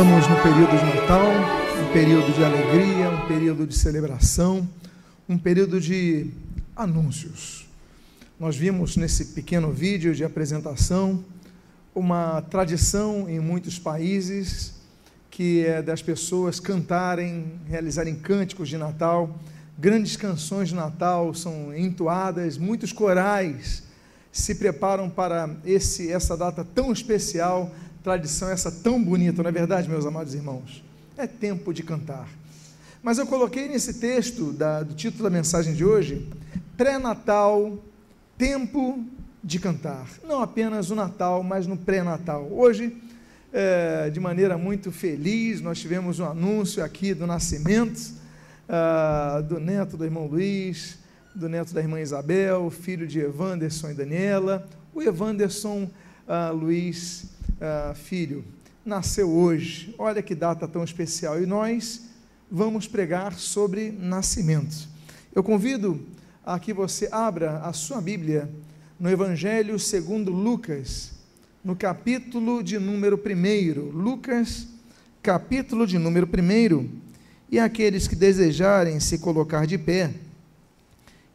Estamos no período de Natal, um período de alegria, um período de celebração, um período de anúncios. Nós vimos nesse pequeno vídeo de apresentação uma tradição em muitos países que é das pessoas cantarem, realizarem cânticos de Natal, grandes canções de Natal são entoadas, muitos corais se preparam para esse essa data tão especial tradição essa tão bonita, não é verdade, meus amados irmãos? É tempo de cantar. Mas eu coloquei nesse texto da, do título da mensagem de hoje, pré-natal, tempo de cantar. Não apenas o Natal, mas no pré-natal. Hoje, é, de maneira muito feliz, nós tivemos um anúncio aqui do nascimento uh, do neto do irmão Luiz, do neto da irmã Isabel, filho de Evanderson e Daniela. O Evanderson uh, Luiz uh, filho, nasceu hoje. Olha que data tão especial. E nós vamos pregar sobre nascimento. Eu convido a que você abra a sua Bíblia no Evangelho segundo Lucas, no capítulo de número 1. Lucas, capítulo de número 1. E aqueles que desejarem se colocar de pé,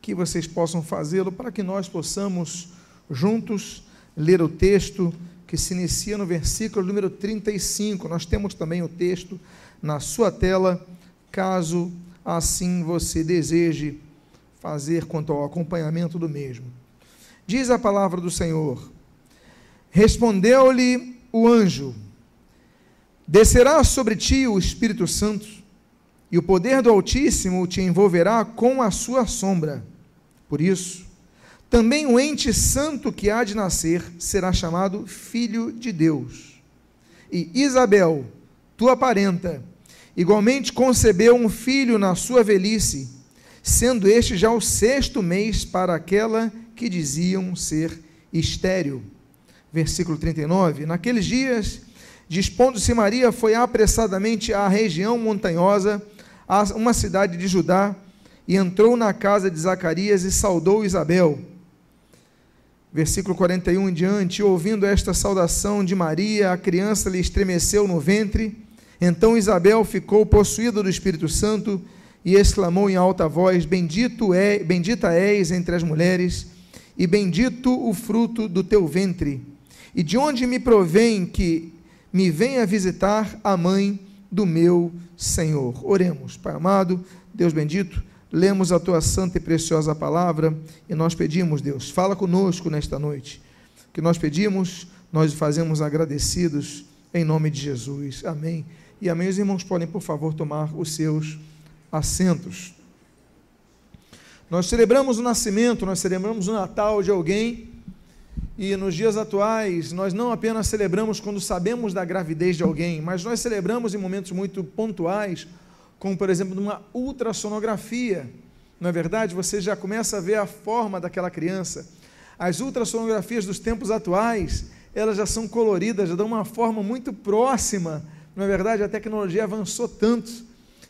que vocês possam fazê-lo para que nós possamos juntos ler o texto que se inicia no versículo número 35. Nós temos também o texto na sua tela, caso assim você deseje fazer quanto ao acompanhamento do mesmo. Diz a palavra do Senhor: Respondeu-lhe o anjo: Descerá sobre ti o Espírito Santo, e o poder do Altíssimo te envolverá com a sua sombra. Por isso, também o ente santo que há de nascer será chamado Filho de Deus. E Isabel, tua parenta, igualmente concebeu um filho na sua velhice, sendo este já o sexto mês para aquela que diziam ser estéril. Versículo 39. Naqueles dias, dispondo-se Maria, foi apressadamente à região montanhosa, a uma cidade de Judá, e entrou na casa de Zacarias e saudou Isabel versículo 41 em diante, ouvindo esta saudação de Maria, a criança lhe estremeceu no ventre. Então Isabel ficou possuída do Espírito Santo e exclamou em alta voz: Bendito é, bendita és entre as mulheres, e bendito o fruto do teu ventre. E de onde me provém que me venha visitar a mãe do meu Senhor? Oremos, Pai amado, Deus bendito lemos a tua santa e preciosa palavra e nós pedimos, Deus, fala conosco nesta noite. O que nós pedimos, nós fazemos agradecidos em nome de Jesus. Amém. E amém. Os irmãos podem, por favor, tomar os seus assentos. Nós celebramos o nascimento, nós celebramos o Natal de alguém. E nos dias atuais, nós não apenas celebramos quando sabemos da gravidez de alguém, mas nós celebramos em momentos muito pontuais como por exemplo numa ultrassonografia. Não é verdade? Você já começa a ver a forma daquela criança. As ultrassonografias dos tempos atuais, elas já são coloridas, já dão uma forma muito próxima. Não é verdade? A tecnologia avançou tanto.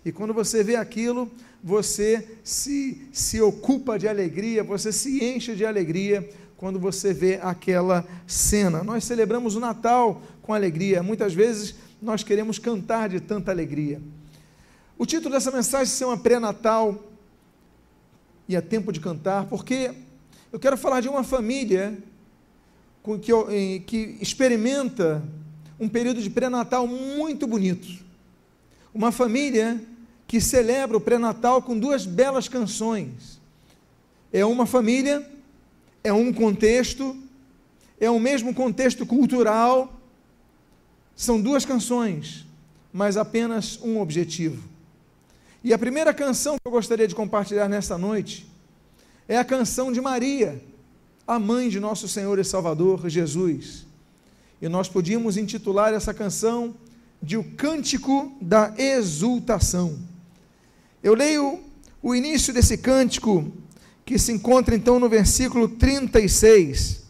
E quando você vê aquilo, você se, se ocupa de alegria, você se enche de alegria quando você vê aquela cena. Nós celebramos o Natal com alegria. Muitas vezes nós queremos cantar de tanta alegria. O título dessa mensagem se chama Pré-Natal e é tempo de cantar, porque eu quero falar de uma família que, que experimenta um período de pré-natal muito bonito. Uma família que celebra o pré-natal com duas belas canções. É uma família, é um contexto, é o mesmo contexto cultural. São duas canções, mas apenas um objetivo e a primeira canção que eu gostaria de compartilhar nesta noite é a canção de Maria, a mãe de nosso Senhor e Salvador Jesus. E nós podíamos intitular essa canção de O Cântico da Exultação. Eu leio o início desse cântico, que se encontra então no versículo 36.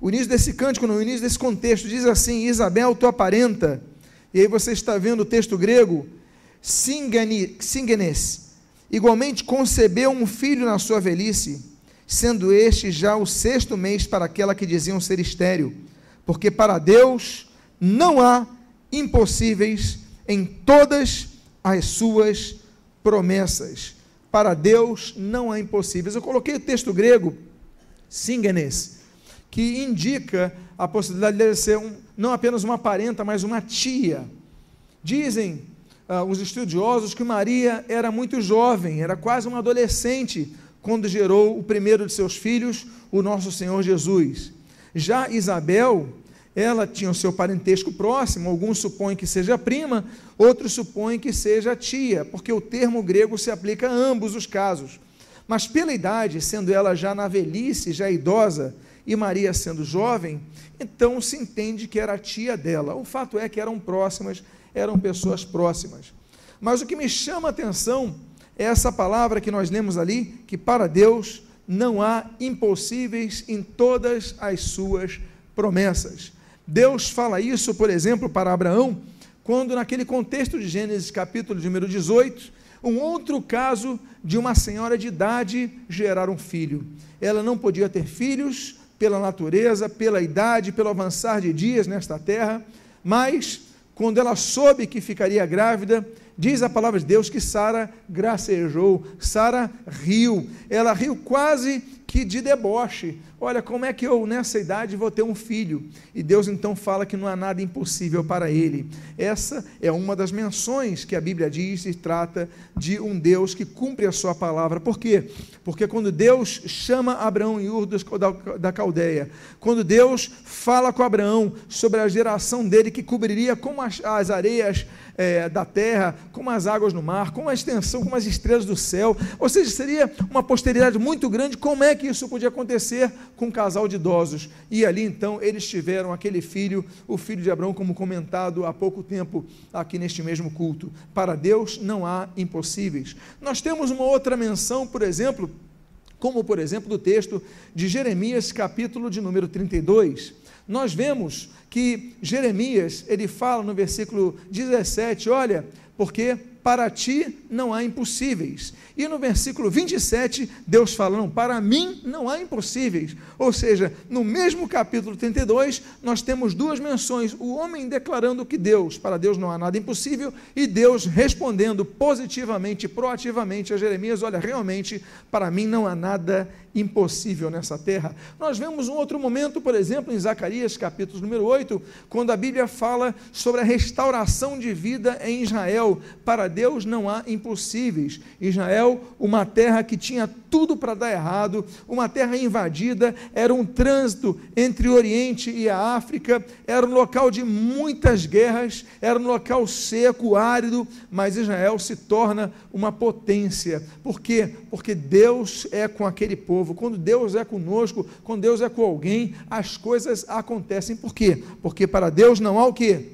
O início desse cântico, no início desse contexto, diz assim: Isabel, tua parenta. E aí você está vendo o texto grego Singenes, igualmente concebeu um filho na sua velhice, sendo este já o sexto mês para aquela que diziam ser estéril, porque para Deus não há impossíveis em todas as suas promessas. Para Deus não há impossíveis. Eu coloquei o texto grego, singenes, que indica a possibilidade de ser um, não apenas uma parenta, mas uma tia. Dizem uh, os estudiosos que Maria era muito jovem, era quase uma adolescente quando gerou o primeiro de seus filhos, o nosso Senhor Jesus. Já Isabel, ela tinha o seu parentesco próximo, alguns supõem que seja prima, outros supõem que seja tia, porque o termo grego se aplica a ambos os casos. Mas pela idade, sendo ela já na velhice, já idosa, e Maria sendo jovem, então se entende que era tia dela. O fato é que eram próximas, eram pessoas próximas. Mas o que me chama a atenção é essa palavra que nós lemos ali, que para Deus não há impossíveis em todas as suas promessas. Deus fala isso, por exemplo, para Abraão, quando naquele contexto de Gênesis capítulo número 18, um outro caso de uma senhora de idade gerar um filho. Ela não podia ter filhos pela natureza, pela idade, pelo avançar de dias nesta terra, mas quando ela soube que ficaria grávida, diz a palavra de Deus que Sara gracejou, Sara riu, ela riu quase que de deboche. Olha, como é que eu nessa idade vou ter um filho? E Deus então fala que não há nada impossível para ele. Essa é uma das menções que a Bíblia diz e trata de um Deus que cumpre a sua palavra. Por quê? Porque quando Deus chama Abraão em Ur da Caldeia, quando Deus fala com Abraão sobre a geração dele que cobriria como as, as areias é, da terra, como as águas no mar, como a extensão, como as estrelas do céu, ou seja, seria uma posteridade muito grande. Como é que isso podia acontecer com um casal de idosos? E ali então eles tiveram aquele filho, o filho de Abraão, como comentado há pouco tempo aqui neste mesmo culto. Para Deus não há impossíveis. Nós temos uma outra menção, por exemplo, como por exemplo do texto de Jeremias, capítulo de número 32. Nós vemos que Jeremias, ele fala no versículo 17, olha, porque para ti não há impossíveis. E no versículo 27, Deus fala: não, para mim não há impossíveis. Ou seja, no mesmo capítulo 32, nós temos duas menções: o homem declarando que Deus, para Deus não há nada impossível, e Deus respondendo positivamente, proativamente a Jeremias: olha, realmente, para mim não há nada impossível nessa terra. Nós vemos um outro momento, por exemplo, em Zacarias, capítulo número 8, quando a Bíblia fala sobre a restauração de vida em Israel. Para Deus não há impossíveis. Israel, uma terra que tinha tudo para dar errado, uma terra invadida, era um trânsito entre o Oriente e a África, era um local de muitas guerras, era um local seco, árido, mas Israel se torna uma potência. Por quê? Porque Deus é com aquele povo. Quando Deus é conosco, quando Deus é com alguém, as coisas acontecem. Por quê? Porque para Deus não há o quê?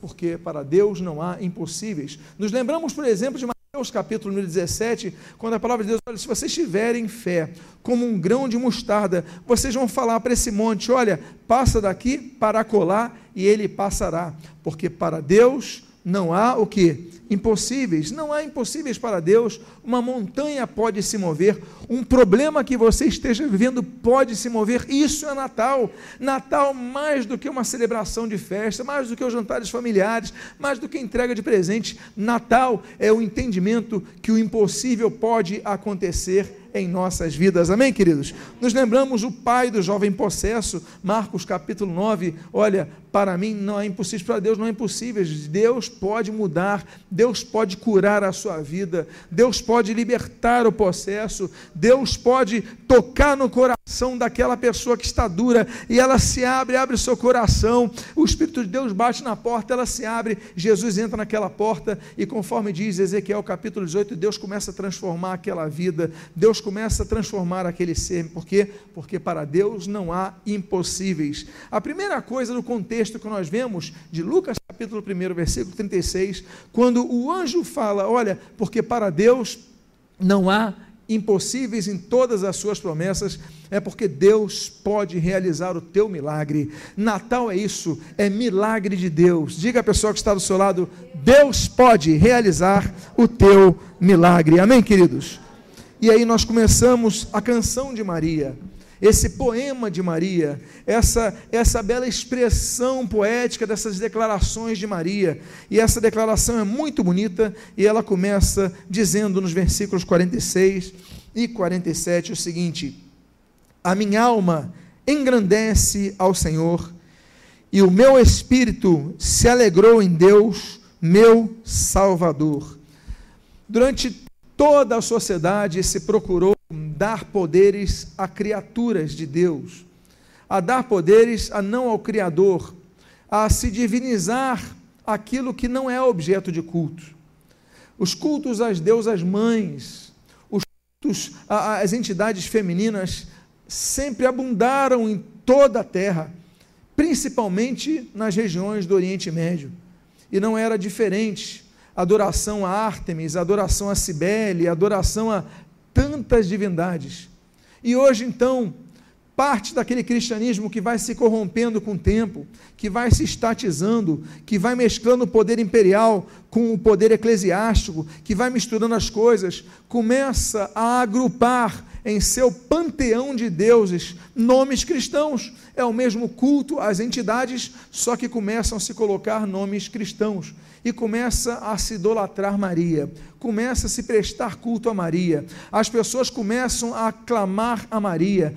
Porque para Deus não há impossíveis. Nos lembramos, por exemplo, de Mateus capítulo número 17, quando a palavra de Deus, olha, se vocês tiverem fé como um grão de mostarda, vocês vão falar para esse monte, olha, passa daqui para colar e ele passará, porque para Deus não há o que? Impossíveis. Não há impossíveis para Deus. Uma montanha pode se mover. Um problema que você esteja vivendo pode se mover. Isso é Natal. Natal, mais do que uma celebração de festa, mais do que os jantares familiares, mais do que entrega de presente. Natal é o entendimento que o impossível pode acontecer em nossas vidas. Amém, queridos? Nos lembramos o pai do jovem possesso, Marcos capítulo 9. Olha, para mim não é impossível, para Deus não é impossível. Deus pode mudar, Deus pode curar a sua vida, Deus pode libertar o possesso, Deus pode tocar no coração daquela pessoa que está dura e ela se abre, abre o seu coração. O Espírito de Deus bate na porta, ela se abre, Jesus entra naquela porta e conforme diz Ezequiel capítulo 18, Deus começa a transformar aquela vida. Deus começa a transformar aquele ser. Por quê? Porque para Deus não há impossíveis. A primeira coisa no contexto que nós vemos de Lucas capítulo 1, versículo 36, quando o anjo fala, olha, porque para Deus não há impossíveis em todas as suas promessas, é porque Deus pode realizar o teu milagre. Natal é isso, é milagre de Deus. Diga a pessoa que está do seu lado: Deus pode realizar o teu milagre. Amém, queridos? E aí nós começamos a canção de Maria. Esse poema de Maria, essa, essa bela expressão poética dessas declarações de Maria. E essa declaração é muito bonita e ela começa dizendo nos versículos 46 e 47 o seguinte: A minha alma engrandece ao Senhor e o meu espírito se alegrou em Deus, meu Salvador. Durante toda a sociedade se procurou dar poderes a criaturas de Deus, a dar poderes a não ao Criador, a se divinizar aquilo que não é objeto de culto. Os cultos às deusas mães, os cultos às entidades femininas sempre abundaram em toda a terra, principalmente nas regiões do Oriente Médio. E não era diferente. Adoração a Ártemis, adoração a Cibele, adoração a tantas divindades. E hoje, então, parte daquele cristianismo que vai se corrompendo com o tempo, que vai se estatizando, que vai mesclando o poder imperial com o poder eclesiástico, que vai misturando as coisas, começa a agrupar em seu panteão de deuses nomes cristãos. É o mesmo culto às entidades, só que começam a se colocar nomes cristãos e começa a se idolatrar Maria, começa a se prestar culto a Maria, as pessoas começam a aclamar a Maria,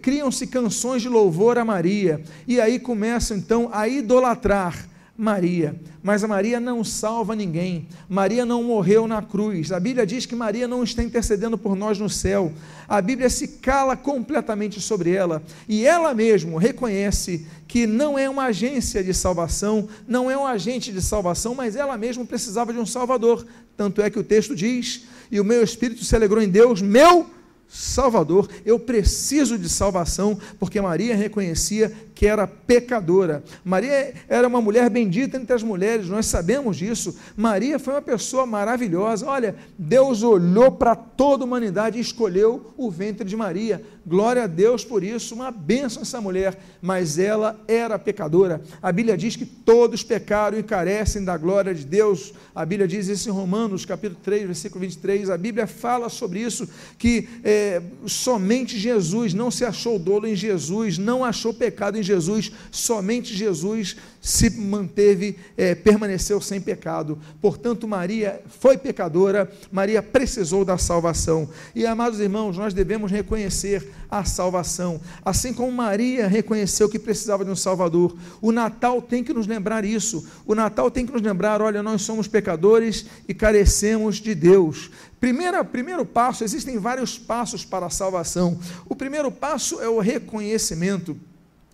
criam-se canções de louvor a Maria, e aí começam então a idolatrar Maria. Mas a Maria não salva ninguém. Maria não morreu na cruz. A Bíblia diz que Maria não está intercedendo por nós no céu. A Bíblia se cala completamente sobre ela. E ela mesmo reconhece que não é uma agência de salvação, não é um agente de salvação, mas ela mesma precisava de um Salvador. Tanto é que o texto diz: E o meu espírito se alegrou em Deus, meu Salvador, eu preciso de salvação, porque Maria reconhecia que era pecadora. Maria era uma mulher bendita entre as mulheres, nós sabemos disso. Maria foi uma pessoa maravilhosa. Olha, Deus olhou para toda a humanidade e escolheu o ventre de Maria. Glória a Deus por isso, uma bênção essa mulher, mas ela era pecadora. A Bíblia diz que todos pecaram e carecem da glória de Deus. A Bíblia diz isso em Romanos, capítulo 3, versículo 23. A Bíblia fala sobre isso, que é, somente Jesus, não se achou dolo em Jesus, não achou pecado em Jesus, somente Jesus se manteve, é, permaneceu sem pecado. Portanto, Maria foi pecadora, Maria precisou da salvação. E, amados irmãos, nós devemos reconhecer a salvação, assim como Maria reconheceu que precisava de um Salvador. O Natal tem que nos lembrar isso. O Natal tem que nos lembrar: olha, nós somos pecadores e carecemos de Deus. Primeiro, primeiro passo, existem vários passos para a salvação. O primeiro passo é o reconhecimento.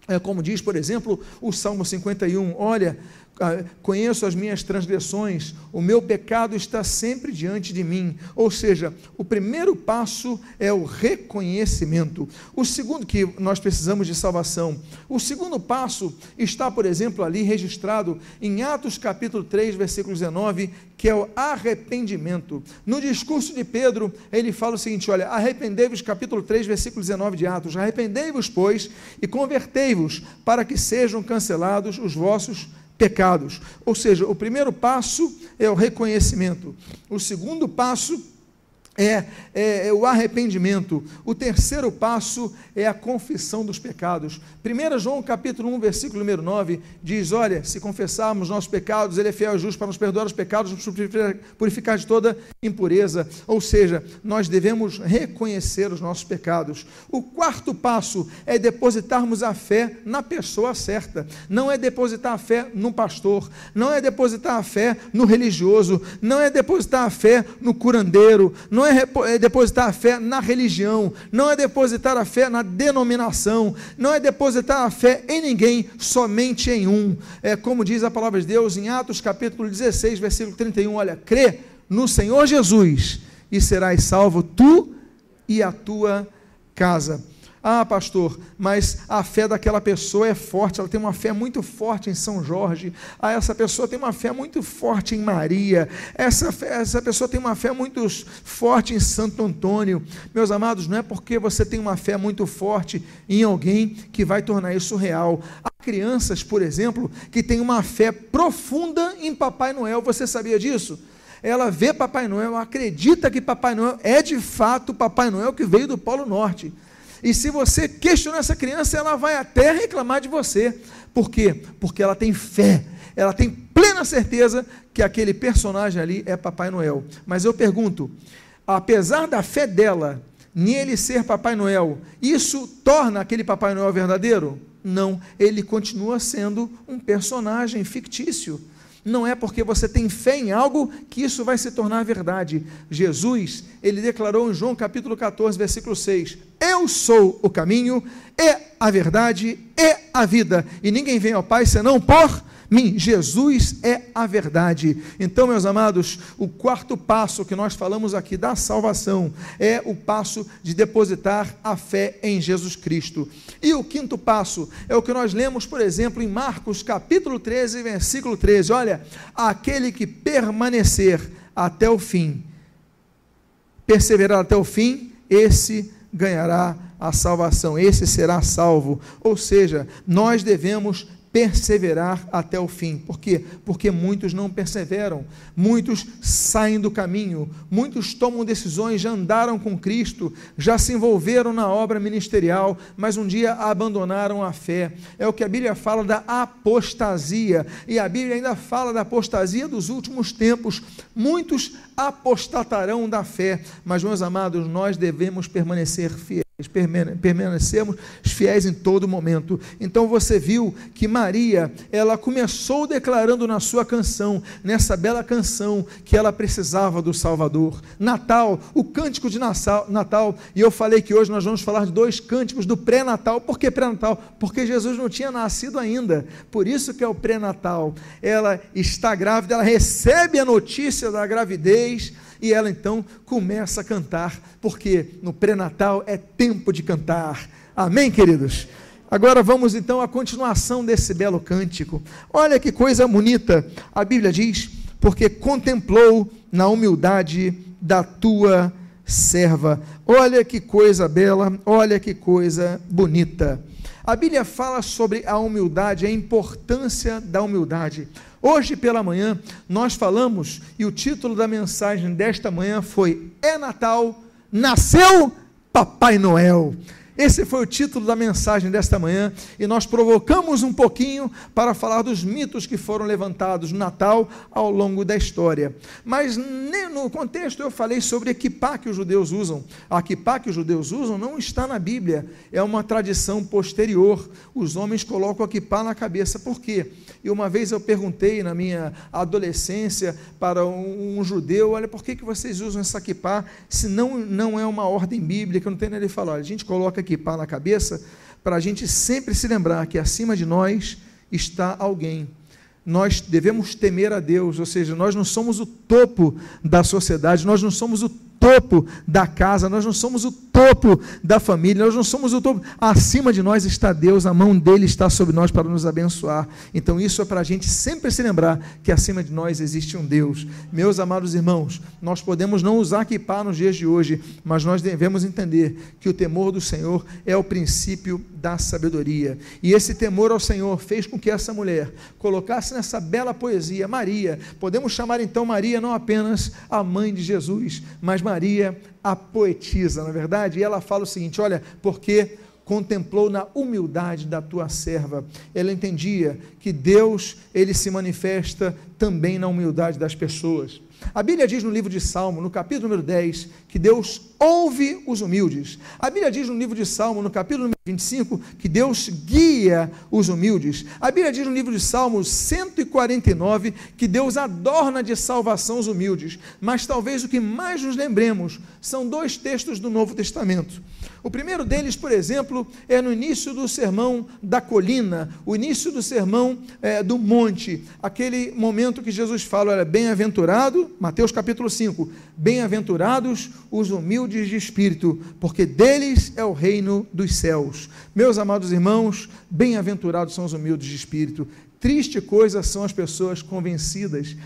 É como diz, por exemplo, o Salmo 51, olha, conheço as minhas transgressões, o meu pecado está sempre diante de mim. Ou seja, o primeiro passo é o reconhecimento. O segundo, que nós precisamos de salvação. O segundo passo está, por exemplo, ali registrado em Atos capítulo 3, versículo 19, que é o arrependimento. No discurso de Pedro, ele fala o seguinte: olha, arrependei-vos, capítulo 3, versículo 19 de Atos, arrependei-vos, pois, e convertei-vos, para que sejam cancelados os vossos pecados. Ou seja, o primeiro passo é o reconhecimento. O segundo passo é, é, é, o arrependimento. O terceiro passo é a confissão dos pecados. 1 João capítulo 1, versículo número 9, diz: Olha, se confessarmos nossos pecados, Ele é fiel e justo para nos perdoar os pecados, nos purificar de toda impureza. Ou seja, nós devemos reconhecer os nossos pecados. O quarto passo é depositarmos a fé na pessoa certa. Não é depositar a fé no pastor, não é depositar a fé no religioso, não é depositar a fé no curandeiro, não não é, é depositar a fé na religião, não é depositar a fé na denominação, não é depositar a fé em ninguém, somente em um. É como diz a palavra de Deus em Atos capítulo 16, versículo 31, olha, crê no Senhor Jesus e serás salvo tu e a tua casa. Ah, pastor, mas a fé daquela pessoa é forte, ela tem uma fé muito forte em São Jorge. Ah, essa pessoa tem uma fé muito forte em Maria. Essa, fé, essa pessoa tem uma fé muito forte em Santo Antônio. Meus amados, não é porque você tem uma fé muito forte em alguém que vai tornar isso real. Há crianças, por exemplo, que têm uma fé profunda em Papai Noel. Você sabia disso? Ela vê Papai Noel, acredita que Papai Noel é de fato Papai Noel que veio do Polo Norte E se você questionar essa criança, ela vai até reclamar de você. Por quê? Porque ela tem fé, ela tem plena certeza que aquele personagem ali é Papai Noel. Mas eu pergunto, apesar da fé dela nele ser Papai Noel, isso torna aquele Papai Noel verdadeiro? Não, ele continua sendo um personagem fictício. Não é porque você tem fé em algo que isso vai se tornar verdade. Jesus, ele declarou em João capítulo 14, versículo 6: Eu sou o caminho, e a verdade, e a vida, e ninguém vem ao Pai senão por mim. Jesus é a verdade. Então, meus amados, o quarto passo que nós falamos aqui da salvação é o passo de depositar a fé em Jesus Cristo. E o quinto passo é o que nós lemos, por exemplo, em Marcos capítulo 13, versículo 13. Olha, aquele que permanecer até o fim, perseverar até o fim, esse ganhará a salvação, esse será salvo. Ou seja, nós devemos perseverar até o fim. Por quê? Porque muitos não perseveram, muitos saem do caminho, muitos tomam decisões, já andaram com Cristo, já se envolveram na obra ministerial, mas um dia abandonaram a fé. É o que a Bíblia fala da apostasia, e a Bíblia ainda fala da apostasia dos últimos tempos. Muitos apostatarão da fé, mas meus amados, nós devemos permanecer fiéis permanecemos fiéis em todo momento. Então você viu que Maria, ela começou declarando na sua canção, nessa bela canção, que ela precisava do Salvador. Natal, o cântico de Natal, e eu falei que hoje nós vamos falar de dois cânticos do pré-natal. Por que pré-natal? Porque Jesus não tinha nascido ainda. Por isso que é o pré-natal. Ela está grávida, ela recebe a notícia da gravidez e ela então começa a cantar, porque no pré-natal é tempo de cantar. Amém, queridos? Agora vamos então à continuação desse belo cântico. Olha que coisa bonita. A Bíblia diz: porque contemplou na humildade da tua serva. Olha que coisa bela, olha que coisa bonita. A Bíblia fala sobre a humildade, a importância da humildade. Hoje pela manhã nós falamos e o título da mensagem desta manhã foi É Natal, nasceu Papai Noel. Esse foi o título da mensagem desta manhã e nós provocamos um pouquinho para falar dos mitos que foram levantados no Natal ao longo da história. Mas no contexto eu falei sobre a equipá que os judeus usam. A equipá que os judeus usam não está na Bíblia, é uma tradição posterior. Os homens colocam a na cabeça. Por quê? E uma vez eu perguntei na minha adolescência para um, um judeu: olha, por que, que vocês usam essa equipá se não, não é uma ordem bíblica? Não tem nada. Falou: olha, a gente coloca equipar na cabeça, para a gente sempre se lembrar que acima de nós está alguém. Nós devemos temer a Deus, ou seja, nós não somos o topo da sociedade, nós não somos o topo da casa, nós não somos o topo da família, nós não somos o topo. Acima de nós está Deus, a mão dele está sobre nós para nos abençoar. Então, isso é para a gente sempre se lembrar que acima de nós existe um Deus. Meus amados irmãos, nós podemos não usar equipar nos dias de hoje, mas nós devemos entender que o temor do Senhor é o princípio da sabedoria. E esse temor ao Senhor fez com que essa mulher colocasse nessa bela poesia Maria. Podemos chamar então Maria não apenas a mãe de Jesus, mas Maria a poetisa, na é verdade? E ela fala o seguinte: olha, porque contemplou na humildade da tua serva. Ela entendia que Deus, ele se manifesta também na humildade das pessoas. A Bíblia diz no livro de Salmo, no capítulo número 10, que Deus ouve os humildes. A Bíblia diz no livro de Salmo, no capítulo número 25, que Deus guia os humildes. A Bíblia diz no livro de Salmo 149 que Deus adorna de salvação os humildes. Mas talvez o que mais nos lembremos são dois textos do Novo Testamento. O primeiro deles, por exemplo, é no início do sermão da colina, o início do sermão é, do monte, aquele momento que Jesus fala: olha, bem-aventurado, Mateus capítulo 5, bem-aventurados os humildes de espírito, porque deles é o reino dos céus. Meus amados irmãos, bem-aventurados são os humildes de espírito. Triste coisa são as pessoas convencidas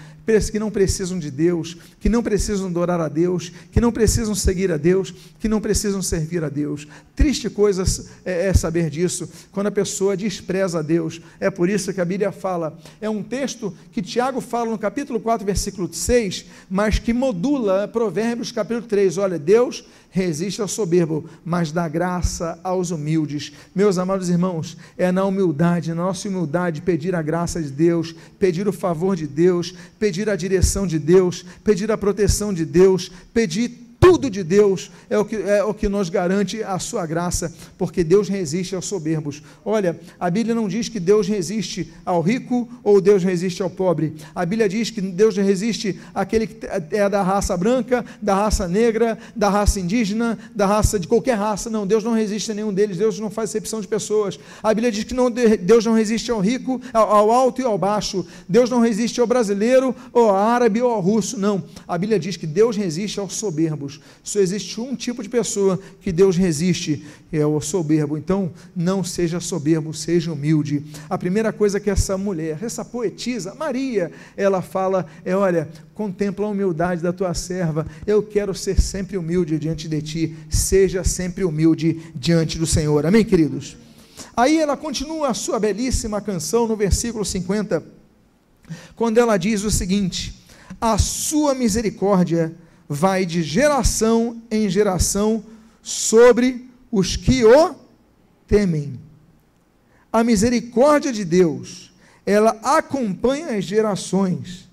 que não precisam de Deus, que não precisam adorar a Deus, que não precisam seguir a Deus, que não precisam servir a Deus. Triste coisa é, é saber disso, quando a pessoa despreza a Deus. É por isso que a Bíblia fala, é um texto que Tiago fala no capítulo 4, versículo 6, mas que modula Provérbios capítulo 3. Olha, Deus resiste ao soberbo, mas dá graça aos humildes. Meus amados irmãos, é na humildade, na nossa humildade, pedir a graça de Deus, pedir o favor de Deus, pedir a direção de Deus, pedir a proteção de Deus, pedir tudo de Deus é o, que, é o que nos garante a sua graça, porque Deus resiste aos soberbos. Olha, a Bíblia não diz que Deus resiste ao rico ou Deus resiste ao pobre. A Bíblia diz que Deus resiste àquele que é da raça branca, da raça negra, da raça indígena, da raça de qualquer raça. Não, Deus não resiste a nenhum deles. Deus não faz exceção de pessoas. A Bíblia diz que não, Deus não resiste ao rico, ao alto e ao baixo. Deus não resiste ao brasileiro, ou ao árabe ou ao russo. Não. A Bíblia diz que Deus resiste aos soberbos. Só existe um tipo de pessoa que Deus resiste, é o soberbo. Então, não seja soberbo, seja humilde. A primeira coisa que essa mulher, essa poetisa, Maria, ela fala é: olha, contempla a humildade da tua serva. Eu quero ser sempre humilde diante de ti. Seja sempre humilde diante do Senhor. Amém, queridos? Aí ela continua a sua belíssima canção no versículo 50, quando ela diz o seguinte: A sua misericórdia vai de geração em geração sobre os que o temem. A misericórdia de Deus, ela acompanha as gerações.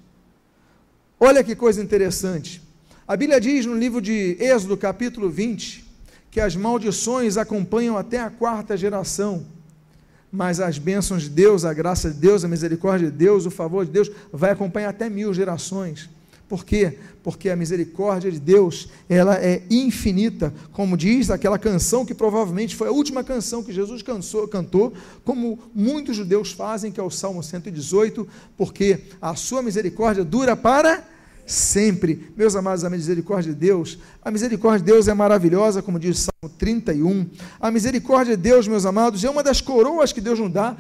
Olha que coisa interessante. A Bíblia diz no livro de Êxodo, capítulo 20, que as maldições acompanham até a quarta geração, mas as bênçãos de Deus, a graça de Deus, a misericórdia de Deus, o favor de Deus, vai acompanhar até mil gerações. Por quê? Porque a misericórdia de Deus, ela é infinita, como diz aquela canção que provavelmente foi a última canção que Jesus cansou, cantou, como muitos judeus fazem, que é o Salmo 118, porque a sua misericórdia dura para sempre. Meus amados, a misericórdia de Deus, a misericórdia de Deus é maravilhosa, como diz o Salmo 31. A misericórdia de Deus, meus amados, é uma das coroas que Deus nos dá,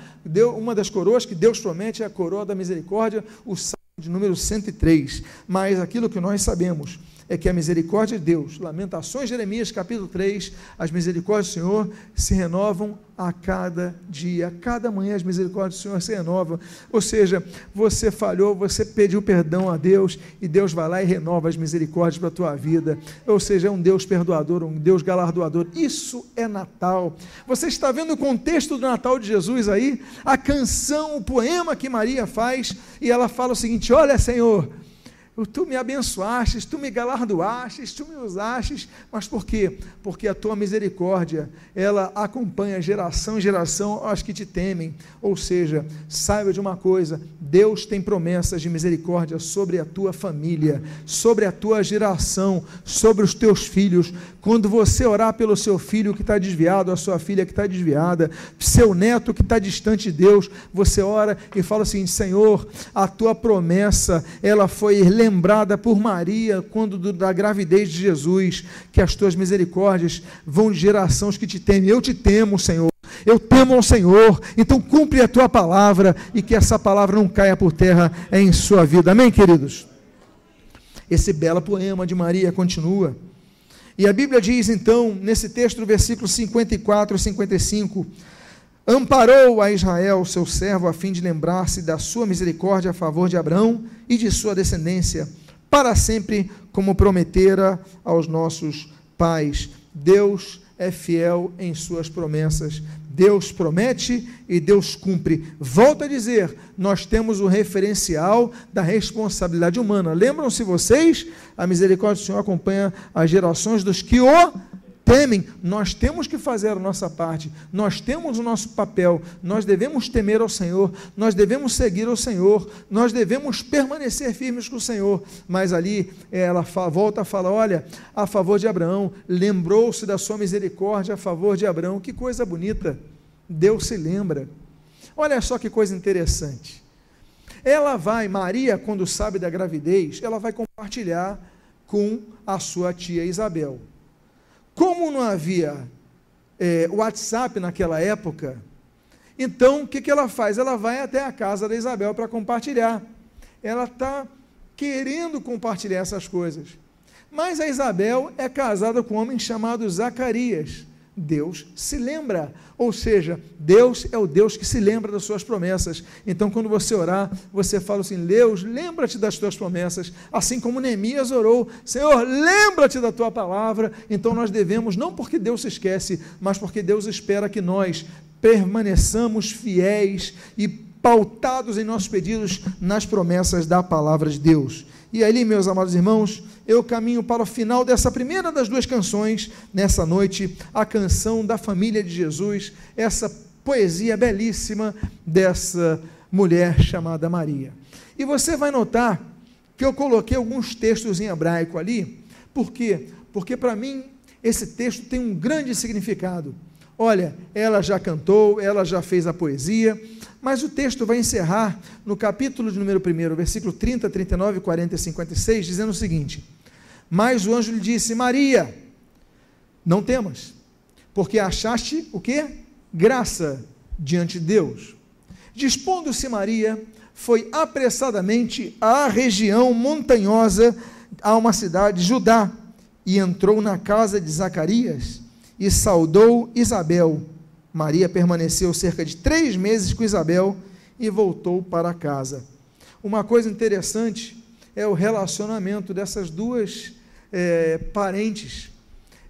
uma das coroas que Deus promete é a coroa da misericórdia, o Salmo de número 103. Mas aquilo que nós sabemos é que a misericórdia de Deus, Lamentações Jeremias capítulo 3, as misericórdias do Senhor se renovam a cada dia, a cada manhã as misericórdias do Senhor se renovam. Ou seja, você falhou, você pediu perdão a Deus e Deus vai lá e renova as misericórdias para a tua vida. Ou seja, é um Deus perdoador, um Deus galardoador. Isso é Natal. Você está vendo o contexto do Natal de Jesus aí? A canção, o poema que Maria faz e ela fala o seguinte: Olha, Senhor Tu me abençoastes, tu me galardoastes, tu me usastes, mas por quê? Porque a tua misericórdia, ela acompanha geração em geração aos que te temem. Ou seja, saiba de uma coisa: Deus tem promessas de misericórdia sobre a tua família, sobre a tua geração, sobre os teus filhos. Quando você orar pelo seu filho que está desviado, a sua filha que está desviada, seu neto que está distante de Deus, você ora e fala assim: Senhor, a tua promessa, ela foi lembrada por Maria quando da gravidez de Jesus, que as tuas misericórdias vão de gerações que te temem. Eu te temo, Senhor. Eu temo ao Senhor, então cumpre a tua palavra e que essa palavra não caia por terra em sua vida. Amém, queridos? Esse belo poema de Maria continua. E a Bíblia diz então, nesse texto, no versículo 54 e 55, amparou a Israel, seu servo, a fim de lembrar-se da sua misericórdia a favor de Abraão e de sua descendência, para sempre, como prometera aos nossos pais. Deus é fiel em suas promessas. Deus promete e Deus cumpre. Volto a dizer, nós temos o referencial da responsabilidade humana. Lembram-se vocês? A misericórdia do Senhor acompanha as gerações dos que o temem, nós temos que fazer a nossa parte, nós temos o nosso papel, nós devemos temer ao Senhor, nós devemos seguir ao Senhor, nós devemos permanecer firmes com o Senhor. Mas ali ela volta a falar: olha, a favor de Abraão, lembrou-se da sua misericórdia a favor de Abraão, que coisa bonita, Deus se lembra. Olha só que coisa interessante. Ela vai, Maria, quando sabe da gravidez, ela vai compartilhar com a sua tia Isabel. Como não havia é, WhatsApp naquela época, então o que, que ela faz? Ela vai até a casa da Isabel para compartilhar. Ela está querendo compartilhar essas coisas. Mas a Isabel é casada com um homem chamado Zacarias. Deus se lembra, ou seja, Deus é o Deus que se lembra das suas promessas. Então, quando você orar, você fala assim: Deus, lembra-te das tuas promessas, assim como Neemias orou: Senhor, lembra-te da tua palavra. Então, nós devemos, não porque Deus se esquece, mas porque Deus espera que nós permaneçamos fiéis e pautados em nossos pedidos nas promessas da palavra de Deus. E ali, meus amados irmãos, eu caminho para o final dessa primeira das duas canções, nessa noite, a canção da família de Jesus, essa poesia belíssima dessa mulher chamada Maria. E você vai notar que eu coloquei alguns textos em hebraico ali, por quê? Porque para mim esse texto tem um grande significado. Olha, ela já cantou, ela já fez a poesia, mas o texto vai encerrar no capítulo de número 1, versículo 30, 39, 40 e 56, dizendo o seguinte: Mas o anjo lhe disse: Maria, não temas, porque achaste o que? Graça diante de Deus. Dispondo-se Maria, foi apressadamente à região montanhosa, a uma cidade, Judá, e entrou na casa de Zacarias e saudou Isabel. Maria permaneceu cerca de três meses com Isabel e voltou para casa. Uma coisa interessante é o relacionamento dessas duas é, parentes.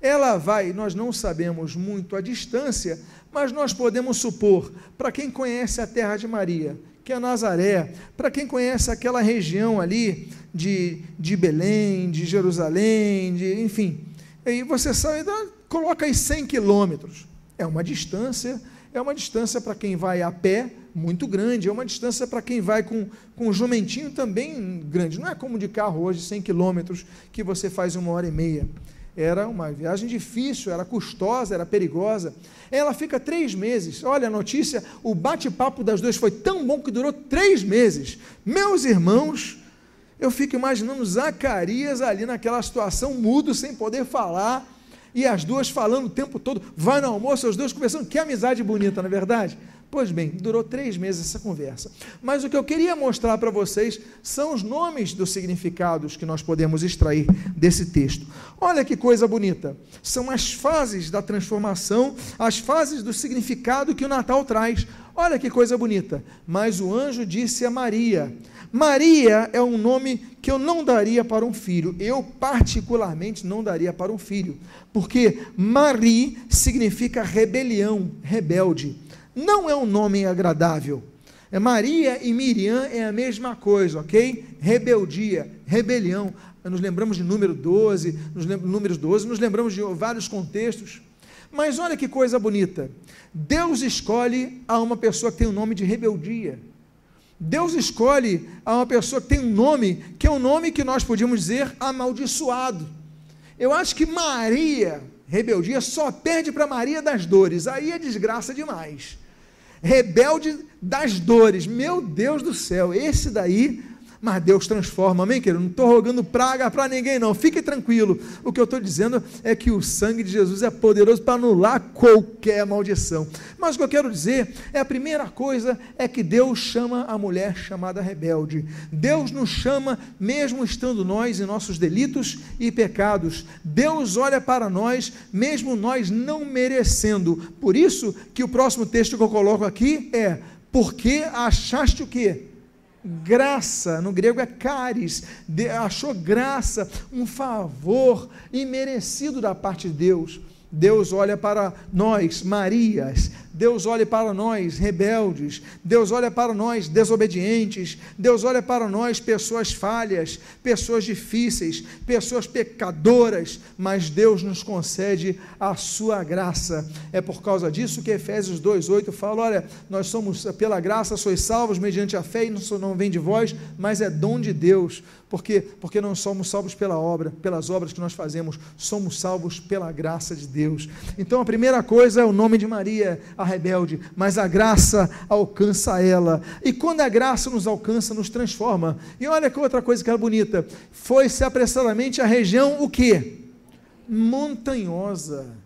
Ela vai, nós não sabemos muito a distância, mas nós podemos supor, para quem conhece a terra de Maria, que é Nazaré, para quem conhece aquela região ali de, de Belém, de Jerusalém, de, enfim, aí você sabe, então, coloca aí 100 quilômetros. É uma distância, é uma distância para quem vai a pé muito grande, é uma distância para quem vai com, com um jumentinho também grande. Não é como de carro hoje, 100 quilômetros, que você faz uma hora e meia. Era uma viagem difícil, era custosa, era perigosa. Ela fica três meses. Olha a notícia: o bate-papo das duas foi tão bom que durou três meses. Meus irmãos, eu fico imaginando Zacarias ali naquela situação, mudo, sem poder falar, e as duas falando o tempo todo, vai no almoço, os dois conversando, que amizade bonita, não é verdade? Pois bem, durou três meses essa conversa. Mas o que eu queria mostrar para vocês são os nomes dos significados que nós podemos extrair desse texto. Olha que coisa bonita. São as fases da transformação, as fases do significado que o Natal traz. Olha que coisa bonita. Mas o anjo disse a Maria: Maria é um nome que eu não daria para um filho. Eu, particularmente, não daria para um filho. Porque Mari significa rebelião, rebelde. Não é um nome agradável. É Maria e Miriam é a mesma coisa, ok? Rebeldia, rebelião. Nos lembramos de número 12, nos números 12, nos lembramos de vários contextos. Mas olha que coisa bonita. Deus escolhe a uma pessoa que tem o nome de rebeldia. Deus escolhe a uma pessoa que tem um nome, que é um nome que nós podíamos dizer amaldiçoado. Eu acho que Maria, rebeldia, só perde para Maria das dores. Aí é desgraça demais. Rebelde das dores. Meu Deus do céu, esse daí mas Deus transforma, amém, querido? Não estou rogando praga para ninguém, não, fique tranquilo. O que eu estou dizendo é que o sangue de Jesus é poderoso para anular qualquer maldição. Mas o que eu quero dizer é a primeira coisa é que Deus chama a mulher chamada rebelde. Deus nos chama, mesmo estando nós em nossos delitos e pecados. Deus olha para nós, mesmo nós não merecendo. Por isso que o próximo texto que eu coloco aqui é: porque achaste o quê? Graça, no grego é caris, achou graça, um favor imerecido da parte de Deus. Deus olha para nós, Marias, Deus olha para nós, rebeldes, Deus olha para nós, desobedientes, Deus olha para nós, pessoas falhas, pessoas difíceis, pessoas pecadoras, mas Deus nos concede a sua graça. É por causa disso que Efésios 2,8 fala: olha, nós somos, pela graça, sois salvos mediante a fé, e não, vem de vós, mas é dom de Deus. Por quê? Porque não somos salvos pela obra, pelas obras que nós fazemos, somos salvos pela graça de Deus. Então a primeira coisa é o nome de Maria, a rebelde, mas a graça alcança ela. E quando a graça nos alcança, nos transforma. E olha que outra coisa que era bonita. Foi-se apressadamente a região o quê? Montanhosa.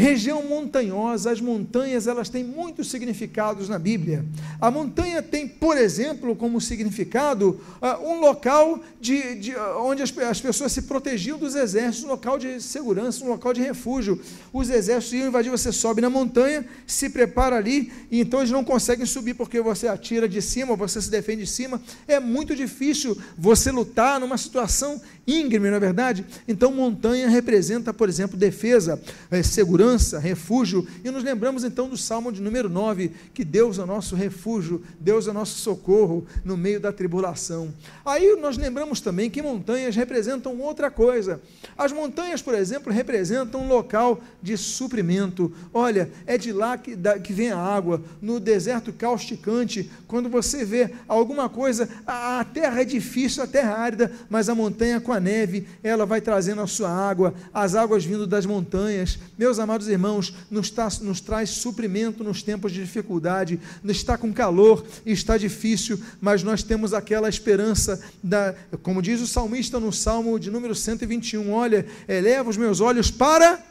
Região montanhosa, as montanhas elas têm muitos significados na Bíblia. A montanha tem, por exemplo, como significado uh, um local de, de onde as, as, pessoas se protegiam dos exércitos, um local de segurança, um local de refúgio. Os exércitos iam invadir, você sobe na montanha, se prepara ali, e então eles não conseguem subir porque você atira de cima, você se defende de cima. É muito difícil você lutar numa situação íngreme, não é verdade? Então, montanha representa, por exemplo, defesa, é, segurança, refúgio. E nos lembramos então do Salmo de número 9, que Deus é o nosso refúgio, Deus é o nosso socorro no meio da tribulação. Aí nós lembramos também que montanhas representam outra coisa. As montanhas, por exemplo, representam um local de suprimento. Olha, é de lá que, da, que vem a água. No deserto causticante, quando você vê alguma coisa, a, a terra é difícil, a terra é árida, mas a montanha com a neve, ela vai trazendo a sua água, as águas vindo das montanhas. Meus amados irmãos, nos, tá, nos traz suprimento nos tempos de dificuldade, está com calor, está difícil, mas nós temos aquela esperança, da, como diz o salmista no Salmo de número 121, olha, eleva os meus olhos para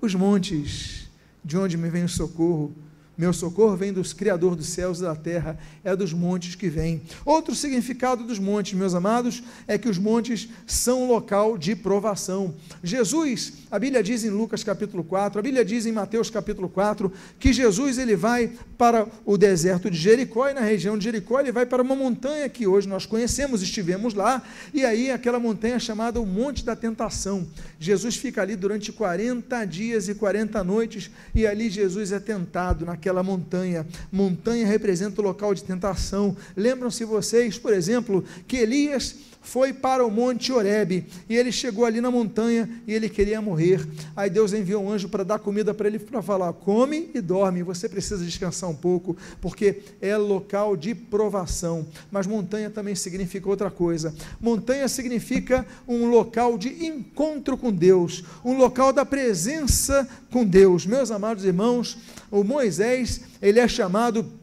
os montes, de onde me vem o socorro meu socorro vem dos Criador dos céus e da terra, é dos montes que vem. Outro significado dos montes, meus amados, é que os montes são local de provação. Jesus, a Bíblia diz em Lucas capítulo 4, a Bíblia diz em Mateus capítulo 4, que Jesus ele vai para o deserto de Jericó e na região de Jericó ele vai para uma montanha que hoje nós conhecemos, estivemos lá, e aí aquela montanha chamada o Monte da Tentação. Jesus fica ali durante 40 dias e 40 noites, e ali Jesus é tentado naquela aquela montanha. Montanha representa o local de tentação. Lembram-se vocês, por exemplo, que Elias foi para o monte Horebe e ele chegou ali na montanha e ele queria morrer. Aí Deus enviou um anjo para dar comida para ele para falar: "Come e dorme, você precisa descansar um pouco, porque é local de provação". Mas montanha também significa outra coisa. Montanha significa um local de encontro com Deus, um local da presença com Deus. Meus amados irmãos, o Moisés, ele é chamado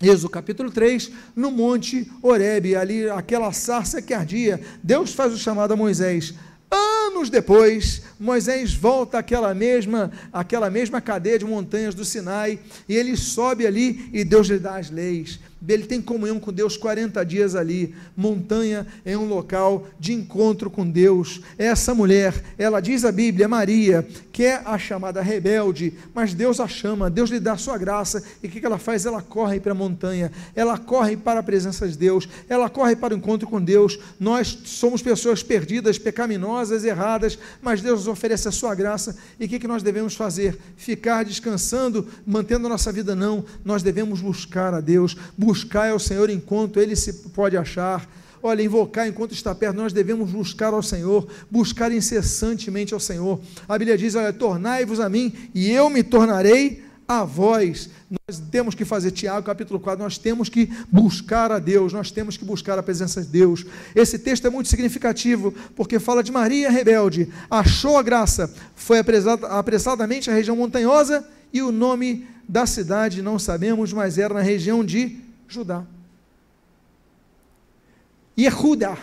Êxodo capítulo 3, no monte Horebe, ali aquela sarça que ardia, Deus faz o chamado a Moisés. Anos depois, Moisés volta àquela mesma, àquela mesma cadeia de montanhas do Sinai, e ele sobe ali e Deus lhe dá as leis ele tem comunhão com Deus 40 dias ali. Montanha é um local de encontro com Deus. Essa mulher, ela diz a Bíblia, Maria, que é a chamada rebelde, mas Deus a chama, Deus lhe dá a sua graça. E o que ela faz? Ela corre para a montanha, ela corre para a presença de Deus, ela corre para o encontro com Deus. Nós somos pessoas perdidas, pecaminosas, erradas, mas Deus nos oferece a sua graça. E o que nós devemos fazer? Ficar descansando, mantendo a nossa vida? Não, nós devemos buscar a Deus, ao Senhor enquanto Ele se pode achar. Olha, invocar enquanto está perto, nós devemos buscar ao Senhor, buscar incessantemente ao Senhor. A Bíblia diz: Olha, tornai-vos a mim e eu me tornarei a vós. Nós temos que fazer, Tiago capítulo 4, nós temos que buscar a Deus, nós temos que buscar a presença de Deus. Esse texto é muito significativo, porque fala de Maria rebelde, achou a graça, foi apressadamente à região montanhosa e o nome da cidade não sabemos, mas era na região de Judá. Yehuda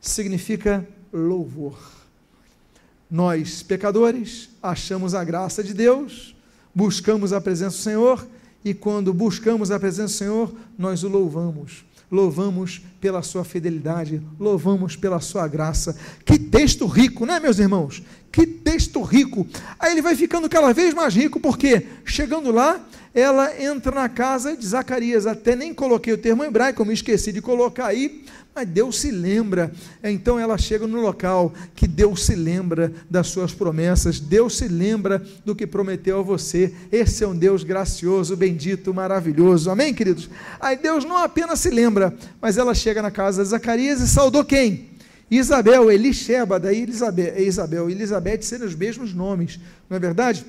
significa louvor. Nós, pecadores, achamos a graça de Deus, buscamos a presença do Senhor, e quando buscamos a presença do Senhor, nós o louvamos. Louvamos pela sua fidelidade, louvamos pela sua graça. Que texto rico, não é, meus irmãos? Que texto rico. Aí ele vai ficando cada vez mais rico, porque chegando lá, ela entra na casa de Zacarias. Até nem coloquei o termo hebraico, me esqueci de colocar aí, mas Deus se lembra. Então ela chega no local que Deus se lembra das suas promessas, Deus se lembra do que prometeu a você. Esse é um Deus gracioso, bendito, maravilhoso. Amém, queridos? Aí Deus não apenas se lembra, mas ela chega na casa de Zacarias e saudou quem? Isabel, Elisheba, daí Isabel, e Elizabeth serem os mesmos nomes, não é verdade?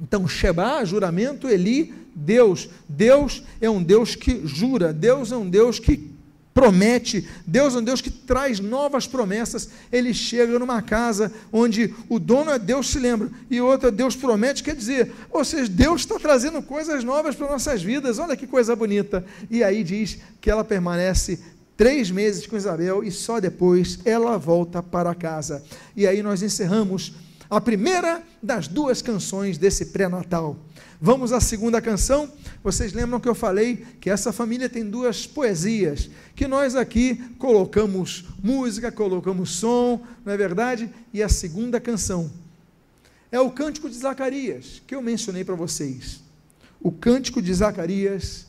Então, Sheba, juramento, Eli, Deus. Deus é um Deus que jura, Deus é um Deus que promete, Deus é um Deus que traz novas promessas. Ele chega numa casa onde o dono é Deus, se lembra, e outra Deus promete, quer dizer, ou seja, Deus está trazendo coisas novas para nossas vidas, olha que coisa bonita. E aí diz que ela permanece três meses com Isabel e só depois ela volta para casa. E aí nós encerramos A primeira das duas canções desse pré-natal. Vamos à segunda canção. Vocês lembram que eu falei que essa família tem duas poesias, que nós aqui colocamos música, colocamos som, não é verdade? E a segunda canção é o Cântico de Zacarias, que eu mencionei para vocês. O Cântico de Zacarias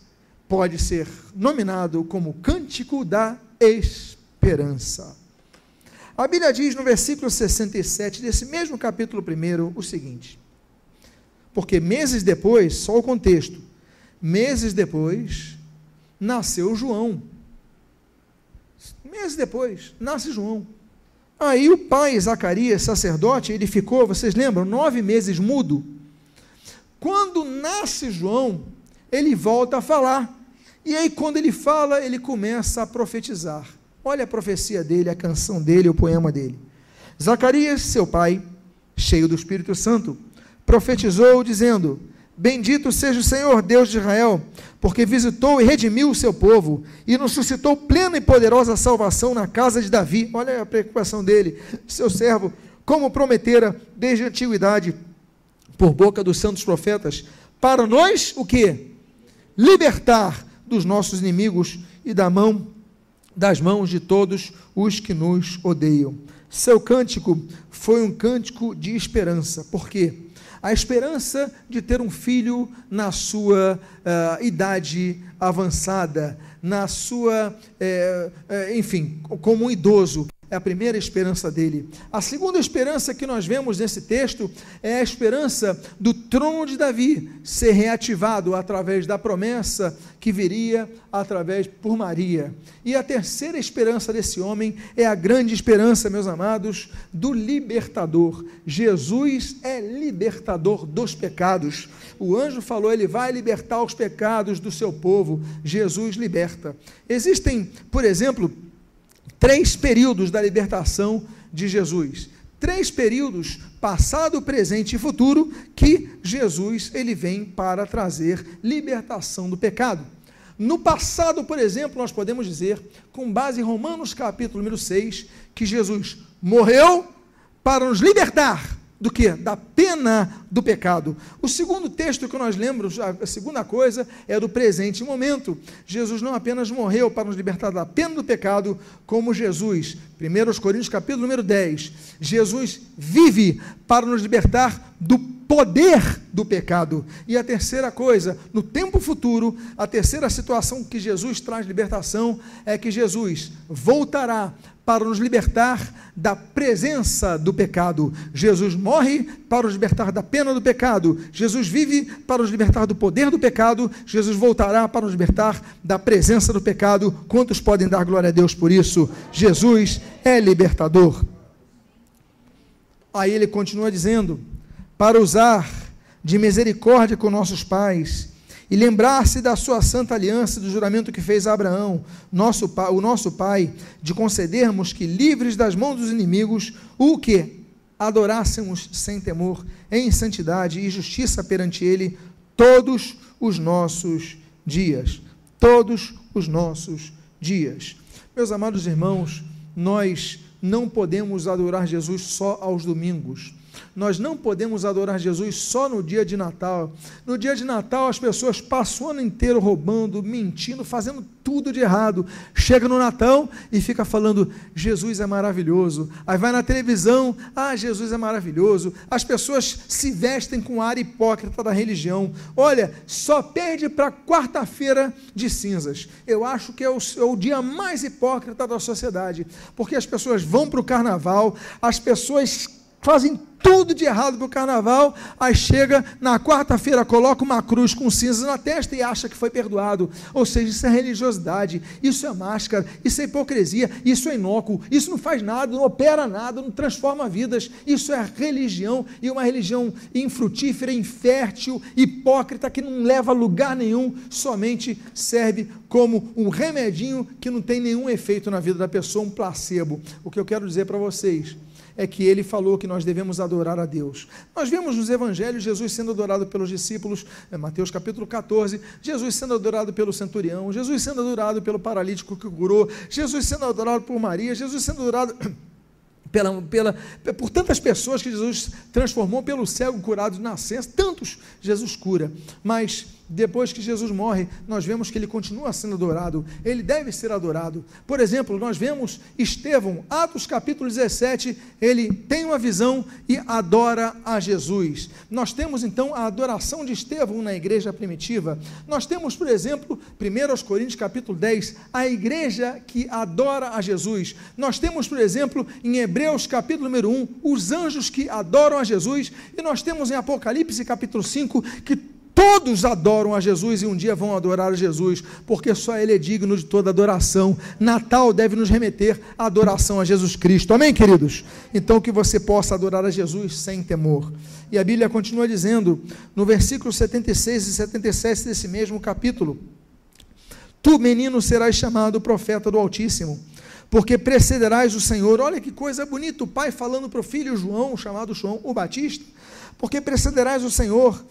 pode ser nominado como Cântico da Esperança. A Bíblia diz no versículo 67 desse mesmo capítulo 1 o seguinte: Porque meses depois, só o contexto, meses depois, nasceu João. Meses depois, nasce João. Aí o pai, Zacarias, sacerdote, ele ficou, vocês lembram, nove meses mudo. Quando nasce João, ele volta a falar. E aí, quando ele fala, ele começa a profetizar. Olha a profecia dele, a canção dele, o poema dele. Zacarias, seu pai, cheio do Espírito Santo, profetizou, dizendo: Bendito seja o Senhor, Deus de Israel, porque visitou e redimiu o seu povo e nos suscitou plena e poderosa salvação na casa de Davi. Olha a preocupação dele, seu servo, como prometera desde a antiguidade, por boca dos santos profetas, para nós o que? Libertar dos nossos inimigos e da mão das mãos de todos os que nos odeiam. Seu cântico foi um cântico de esperança. Por quê? A esperança de ter um filho na sua uh, idade avançada, na sua, uh, uh, enfim, como um idoso, é a primeira esperança dele. A segunda esperança que nós vemos nesse texto é a esperança do trono de Davi ser reativado através da promessa que viria através por Maria. E a terceira esperança desse homem é a grande esperança, meus amados, do libertador. Jesus é libertador dos pecados. O anjo falou, ele vai libertar os pecados do seu povo. Jesus liberta. Existem, por exemplo, três períodos da libertação de Jesus. Três períodos, passado, presente e futuro, que Jesus ele vem para trazer libertação do pecado. No passado, por exemplo, nós podemos dizer, com base em Romanos capítulo número 6, que Jesus morreu para nos libertar do que? Da pena do pecado. O segundo texto que nós lembramos, a segunda coisa, é do presente momento. Jesus não apenas morreu para nos libertar da pena do pecado, como Jesus, 1 Coríntios capítulo número 10, Jesus vive para nos libertar do poder do pecado. E a terceira coisa, no tempo futuro, a terceira situação que Jesus traz libertação é que Jesus voltará para nos libertar da presença do pecado. Jesus morre para nos libertar da pena do pecado. Jesus vive para nos libertar do poder do pecado. Jesus voltará para nos libertar da presença do pecado. Quantos podem dar glória a Deus por isso? Jesus é libertador. Aí ele continua dizendo: para usar de misericórdia com nossos pais e lembrar-se da sua santa aliança, do juramento que fez a Abraão, nosso, o nosso pai, de concedermos que, livres das mãos dos inimigos, o que? Adorássemos sem temor, em santidade e justiça perante Ele, todos os nossos dias. Todos os nossos dias. Meus amados irmãos, nós não podemos adorar Jesus só aos domingos nós não podemos adorar Jesus só no dia de Natal. No dia de Natal, as pessoas passam o ano inteiro roubando, mentindo, fazendo tudo de errado. Chega no Natal e fica falando: Jesus é maravilhoso. Aí vai na televisão: Ah, Jesus é maravilhoso. As pessoas se vestem com ar hipócrita da religião. Olha, só perde para quarta-feira de cinzas. Eu acho que é o, é o dia mais hipócrita da sociedade, porque as pessoas vão para o carnaval, as pessoas fazem tudo de errado para o carnaval, aí chega na quarta-feira, coloca uma cruz com cinzas na testa e acha que foi perdoado. Ou seja, isso é religiosidade, isso é máscara, isso é hipocrisia, isso é inócuo, isso não faz nada, não opera nada, não transforma vidas. Isso é religião e uma religião infrutífera, infértil, hipócrita, que não leva a lugar nenhum, somente serve como um remedinho que não tem nenhum efeito na vida da pessoa, um placebo. O que eu quero dizer para vocês é que ele falou que nós devemos adorar a Deus. Nós vemos nos evangelhos Jesus sendo adorado pelos discípulos, é Mateus capítulo 14, Jesus sendo adorado pelo centurião, Jesus sendo adorado pelo paralítico que curou, Jesus sendo adorado por Maria, Jesus sendo adorado pela, pela, por tantas pessoas que Jesus transformou, pelo cego curado de nascença, tantos Jesus cura, mas depois que Jesus morre, nós vemos que ele continua sendo adorado, ele deve ser adorado. Por exemplo, nós vemos Estevão, Atos capítulo 17, ele tem uma visão e adora a Jesus. Nós temos então a adoração de Estevão na igreja primitiva. Nós temos, por exemplo, 1 Coríntios capítulo 10, a igreja que adora a Jesus. Nós temos, por exemplo, em Hebreus capítulo número 1, os anjos que adoram a Jesus, e nós temos em Apocalipse capítulo 5 que Todos adoram a Jesus e um dia vão adorar a Jesus, porque só Ele é digno de toda adoração. Natal deve nos remeter à adoração a Jesus Cristo. Amém, queridos? Então que você possa adorar a Jesus sem temor. E a Bíblia continua dizendo, no versículo 76 e 77 desse mesmo capítulo: Tu, menino, serás chamado profeta do Altíssimo, porque precederás o Senhor. Olha que coisa bonita, o pai falando para o filho João, chamado João o Batista, porque precederás o Senhor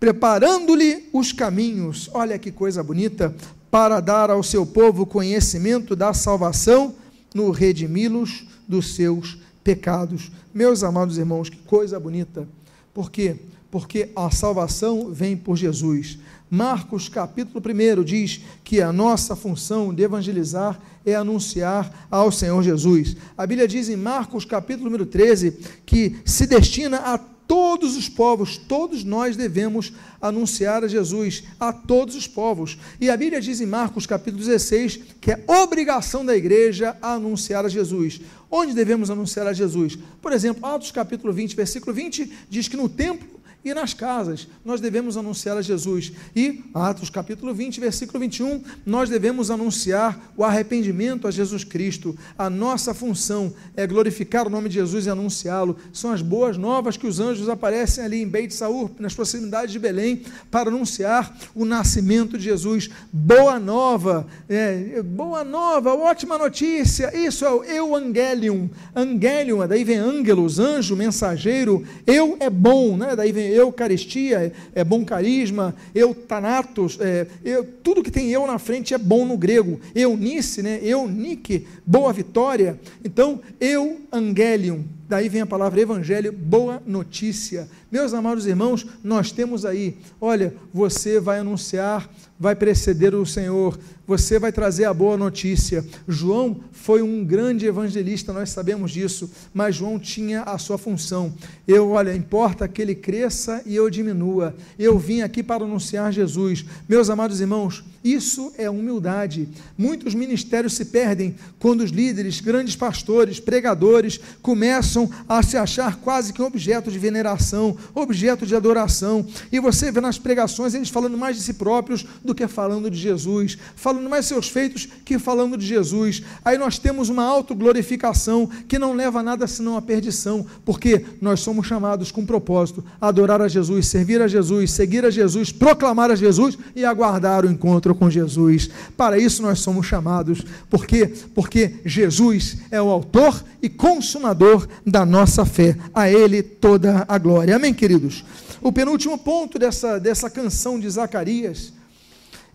preparando-lhe os caminhos. Olha que coisa bonita, para dar ao seu povo conhecimento da salvação no redimi-los dos seus pecados. Meus amados irmãos, que coisa bonita. Por quê? Porque a salvação vem por Jesus. Marcos capítulo 1 diz que a nossa função de evangelizar é anunciar ao Senhor Jesus. A Bíblia diz em Marcos capítulo número 13 que se destina a todos os povos, todos nós devemos anunciar a Jesus, a todos os povos. E a Bíblia diz em Marcos capítulo 16 que é obrigação da igreja anunciar a Jesus. Onde devemos anunciar a Jesus? Por exemplo, Atos capítulo 20, versículo 20 diz que no templo e nas casas nós devemos anunciar a Jesus. E Atos capítulo 20, versículo 21, nós devemos anunciar o arrependimento a Jesus Cristo. A nossa função é glorificar o nome de Jesus e anunciá-lo. São as boas novas que os anjos aparecem ali em Beit Saúl, nas proximidades de Belém, para anunciar o nascimento de Jesus. Boa nova, é, boa nova, ótima notícia. Isso é o Evangelium. Angelium, daí vem ângelos, anjo, mensageiro. Eu é bom, né? Daí vem Eucaristia, é bom carisma, eutanatos, é, eu, tudo que tem eu na frente é bom no grego. Eunice, né? Eunique, boa vitória. Então, euangelium, daí vem a palavra evangelho, boa notícia. Meus amados irmãos, nós temos aí, olha, você vai anunciar, vai preceder o Senhor, você vai trazer a boa notícia. João foi um grande evangelista, nós sabemos disso, mas João tinha a sua função. Eu, olha, importa que ele cresça e eu diminua. Eu vim aqui para anunciar Jesus. Meus amados irmãos, isso é humildade. Muitos ministérios se perdem quando os líderes, grandes pastores, pregadores começam a se achar quase que um objeto de veneração, objeto de adoração. E você vê nas pregações eles falando mais de si próprios do que falando de Jesus, falando mais seus feitos que falando de Jesus. Aí nós temos uma autoglorificação que não leva a nada senão a perdição, porque nós somos chamados com propósito a adorar a Jesus, servir a Jesus, seguir a Jesus, proclamar a Jesus e aguardar o encontro com Jesus. Para isso nós somos chamados, porque porque Jesus é o autor e consumador da nossa fé. A ele toda a glória. Amém, queridos. O penúltimo ponto dessa dessa canção de Zacarias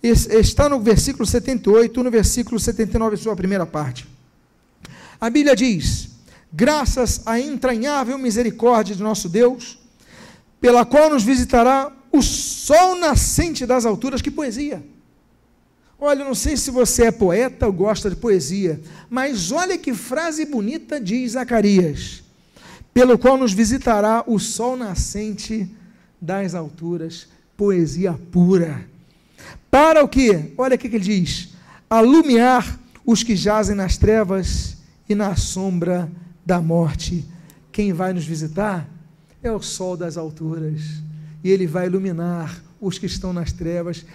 está no versículo 78, no versículo 79, sua primeira parte. A Bíblia diz: Graças à entranhável misericórdia de nosso Deus, pela qual nos visitará o sol nascente das alturas. Que poesia! Olha, não sei se você é poeta ou gosta de poesia, mas olha que frase bonita diz Zacarias: pelo qual nos visitará o sol nascente das alturas. Poesia pura. Para o que? Olha o que ele diz: alumiar os que jazem nas trevas e na sombra da morte. Quem vai nos visitar é o sol das alturas, e ele vai iluminar os que estão nas trevas.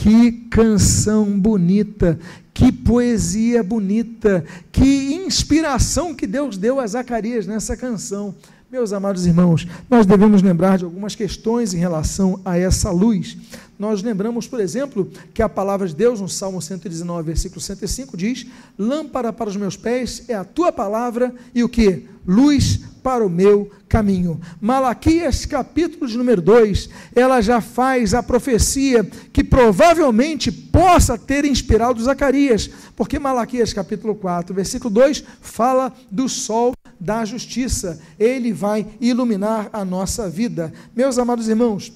Que canção bonita, que poesia bonita, que inspiração que Deus deu a Zacarias nessa canção. Meus amados irmãos, nós devemos lembrar de algumas questões em relação a essa luz. Nós lembramos, por exemplo, que a palavra de Deus, no Salmo 119, versículo 105, diz: Lâmpada para os meus pés é a tua palavra e o que? Luz para o meu caminho. Malaquias, capítulo de número 2, ela já faz a profecia que provavelmente possa ter inspirado Zacarias, porque Malaquias, capítulo 4, versículo 2, fala do sol da justiça. Ele vai iluminar a nossa vida. Meus amados irmãos,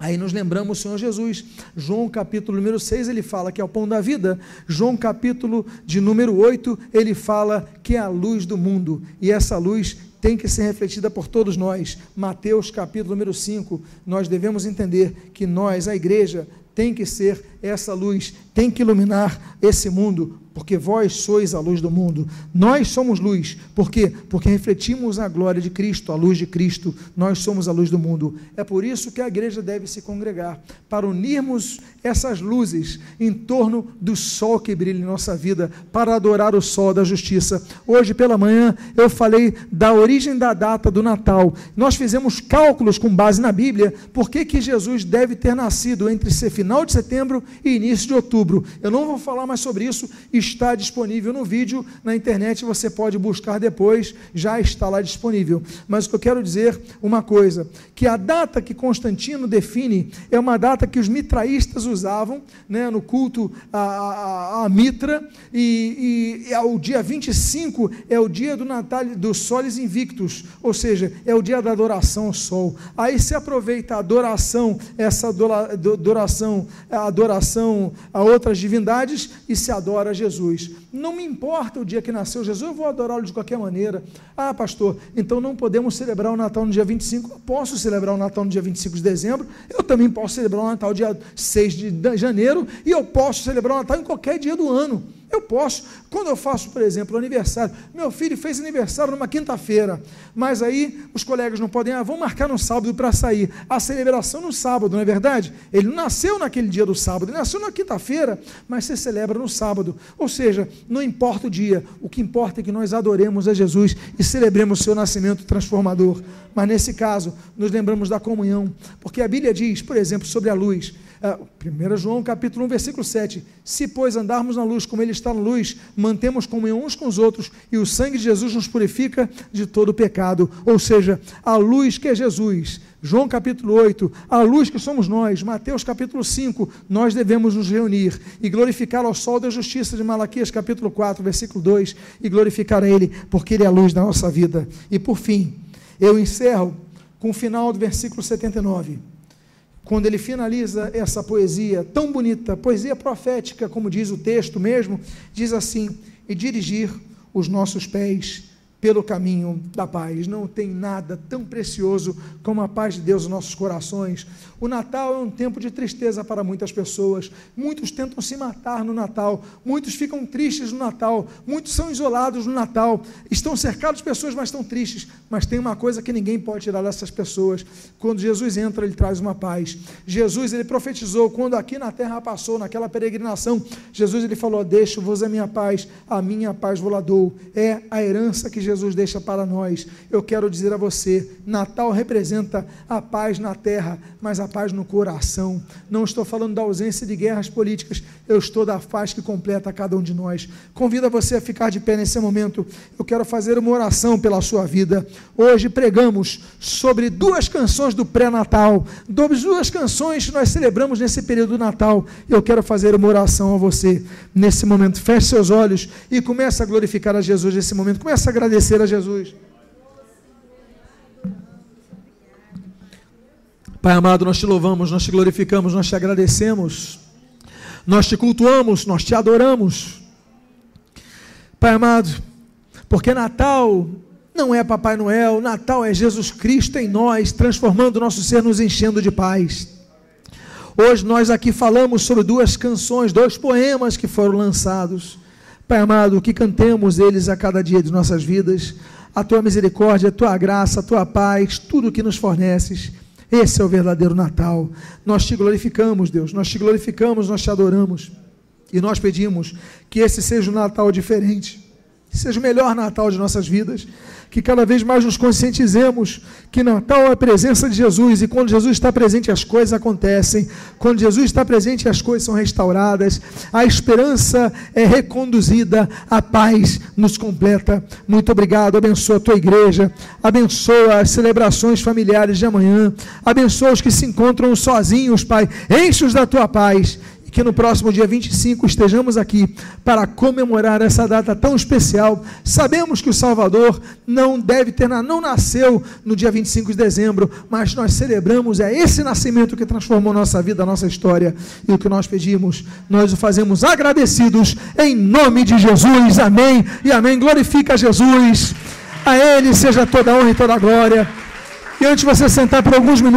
Aí nos lembramos o Senhor Jesus. João capítulo número 6, ele fala que é o pão da vida. João capítulo de número 8, ele fala que é a luz do mundo. E essa luz tem que ser refletida por todos nós. Mateus capítulo número 5, nós devemos entender que nós, a igreja, tem que ser essa luz, tem que iluminar esse mundo, porque vós sois a luz do mundo. Nós somos luz. Por quê? Porque refletimos a glória de Cristo, a luz de Cristo. Nós somos a luz do mundo. É por isso que a igreja deve se congregar, para unirmos essas luzes em torno do sol que brilha em nossa vida, para adorar o sol da justiça. Hoje pela manhã eu falei da origem da data do Natal. Nós fizemos cálculos com base na Bíblia, por que que Jesus deve ter nascido entre final de setembro e início de outubro. Eu não vou falar mais sobre isso, está disponível no vídeo na internet, você pode buscar depois, já está lá disponível. Mas o que eu quero dizer uma coisa, que a data que Constantino define é uma data que os mitraístas usavam né, no culto a, a, a Mitra, e, e, e o dia 25 é o dia do Natal dos Soles Invictus, ou seja, é o dia da adoração ao sol. Aí se aproveita a adoração, essa adoração, a adoração a outras divindades e se adora a Jesus. Não me importa o dia que nasceu Jesus, eu vou adorá-lo de qualquer maneira. Ah, pastor, então não podemos celebrar o Natal no dia 25. Eu posso celebrar o Natal no dia 25 de dezembro, eu também posso celebrar o Natal dia 6 de janeiro e eu posso celebrar o Natal em qualquer dia do ano. Eu posso. Quando eu faço, por exemplo, aniversário, meu filho fez aniversário numa quinta-feira, mas aí os colegas não podem, ah, vamos marcar no sábado para sair. A celebração no sábado, não é verdade? Ele não nasceu naquele dia do sábado, ele nasceu na quinta-feira, mas se celebra no sábado. Ou seja, não importa o dia, o que importa é que nós adoremos a Jesus e celebremos o seu nascimento transformador. Mas nesse caso, nos lembramos da comunhão, porque a Bíblia diz, por exemplo, sobre a luz. 1 João capítulo 1, versículo 7. Se, pois, andarmos na luz como Ele está na luz, mantemos comunhão uns com os outros, e o sangue de Jesus nos purifica de todo pecado. Ou seja, a luz que é Jesus. João capítulo 8, a luz que somos nós. Mateus capítulo 5, nós devemos nos reunir e glorificar ao sol da justiça de Malaquias capítulo 4, versículo 2, e glorificar a Ele, porque Ele é a luz da nossa vida. E por fim, eu encerro com o final do versículo 79 quando ele finaliza essa poesia tão bonita, poesia profética, como diz o texto mesmo, diz assim: e dirigir os nossos pés pelo caminho da paz. Não tem nada tão precioso como a paz de Deus nos nossos corações. O Natal é um tempo de tristeza para muitas pessoas. Muitos tentam se matar no Natal, muitos ficam tristes no Natal, muitos são isolados no Natal, estão cercados de pessoas, mas estão tristes. Mas tem uma coisa que ninguém pode tirar dessas pessoas: quando Jesus entra, ele traz uma paz. Jesus, ele profetizou, quando aqui na terra passou, naquela peregrinação, Jesus ele falou: Deixo-vos a minha paz, a minha paz vos dou. É a herança que Jesus deixa para nós. Eu quero dizer a você: Natal representa a paz na terra, mas a paz no coração. Não estou falando da ausência de guerras políticas, eu estou da paz que completa cada um de nós. Convido você a ficar de pé nesse momento. Eu quero fazer uma oração pela sua vida. Hoje pregamos sobre duas canções do pré-natal, duas canções que nós celebramos nesse período do Natal. Eu quero fazer uma oração a você nesse momento. Feche seus olhos e comece a glorificar a Jesus nesse momento. Comece a agradecer a Jesus. Pai amado, nós te louvamos, nós te glorificamos, nós te agradecemos, nós te cultuamos, nós te adoramos. Pai amado, porque Natal não é Papai Noel, Natal é Jesus Cristo em nós, transformando o nosso ser, nos enchendo de paz. Hoje nós aqui falamos sobre duas canções, dois poemas que foram lançados. Pai amado, que cantemos eles a cada dia de nossas vidas, a tua misericórdia, a tua graça, a tua paz, tudo que nos forneces esse é o verdadeiro Natal. Nós te glorificamos, Deus, nós te glorificamos, nós te adoramos. E nós pedimos que esse seja um Natal diferente, que seja o melhor Natal de nossas vidas, que cada vez mais nos conscientizemos que Natal é a presença de Jesus e quando Jesus está presente as coisas acontecem, quando Jesus está presente as coisas são restauradas, a esperança é reconduzida, a paz nos completa. Muito obrigado, abençoa a tua igreja, abençoa as celebrações familiares de amanhã, abençoa os que se encontram sozinhos, Pai, enche-os da tua paz que no próximo dia 25 estejamos aqui para comemorar essa data tão especial. Sabemos que o Salvador não deve ter, não nasceu no dia 25 de dezembro, mas nós celebramos é esse nascimento que transformou nossa vida, nossa história. E o que nós pedimos, nós o fazemos agradecidos em nome de Jesus. Amém. E amém. Glorifica Jesus. A ele seja toda a honra e toda a glória. E antes de você sentar por alguns minutos,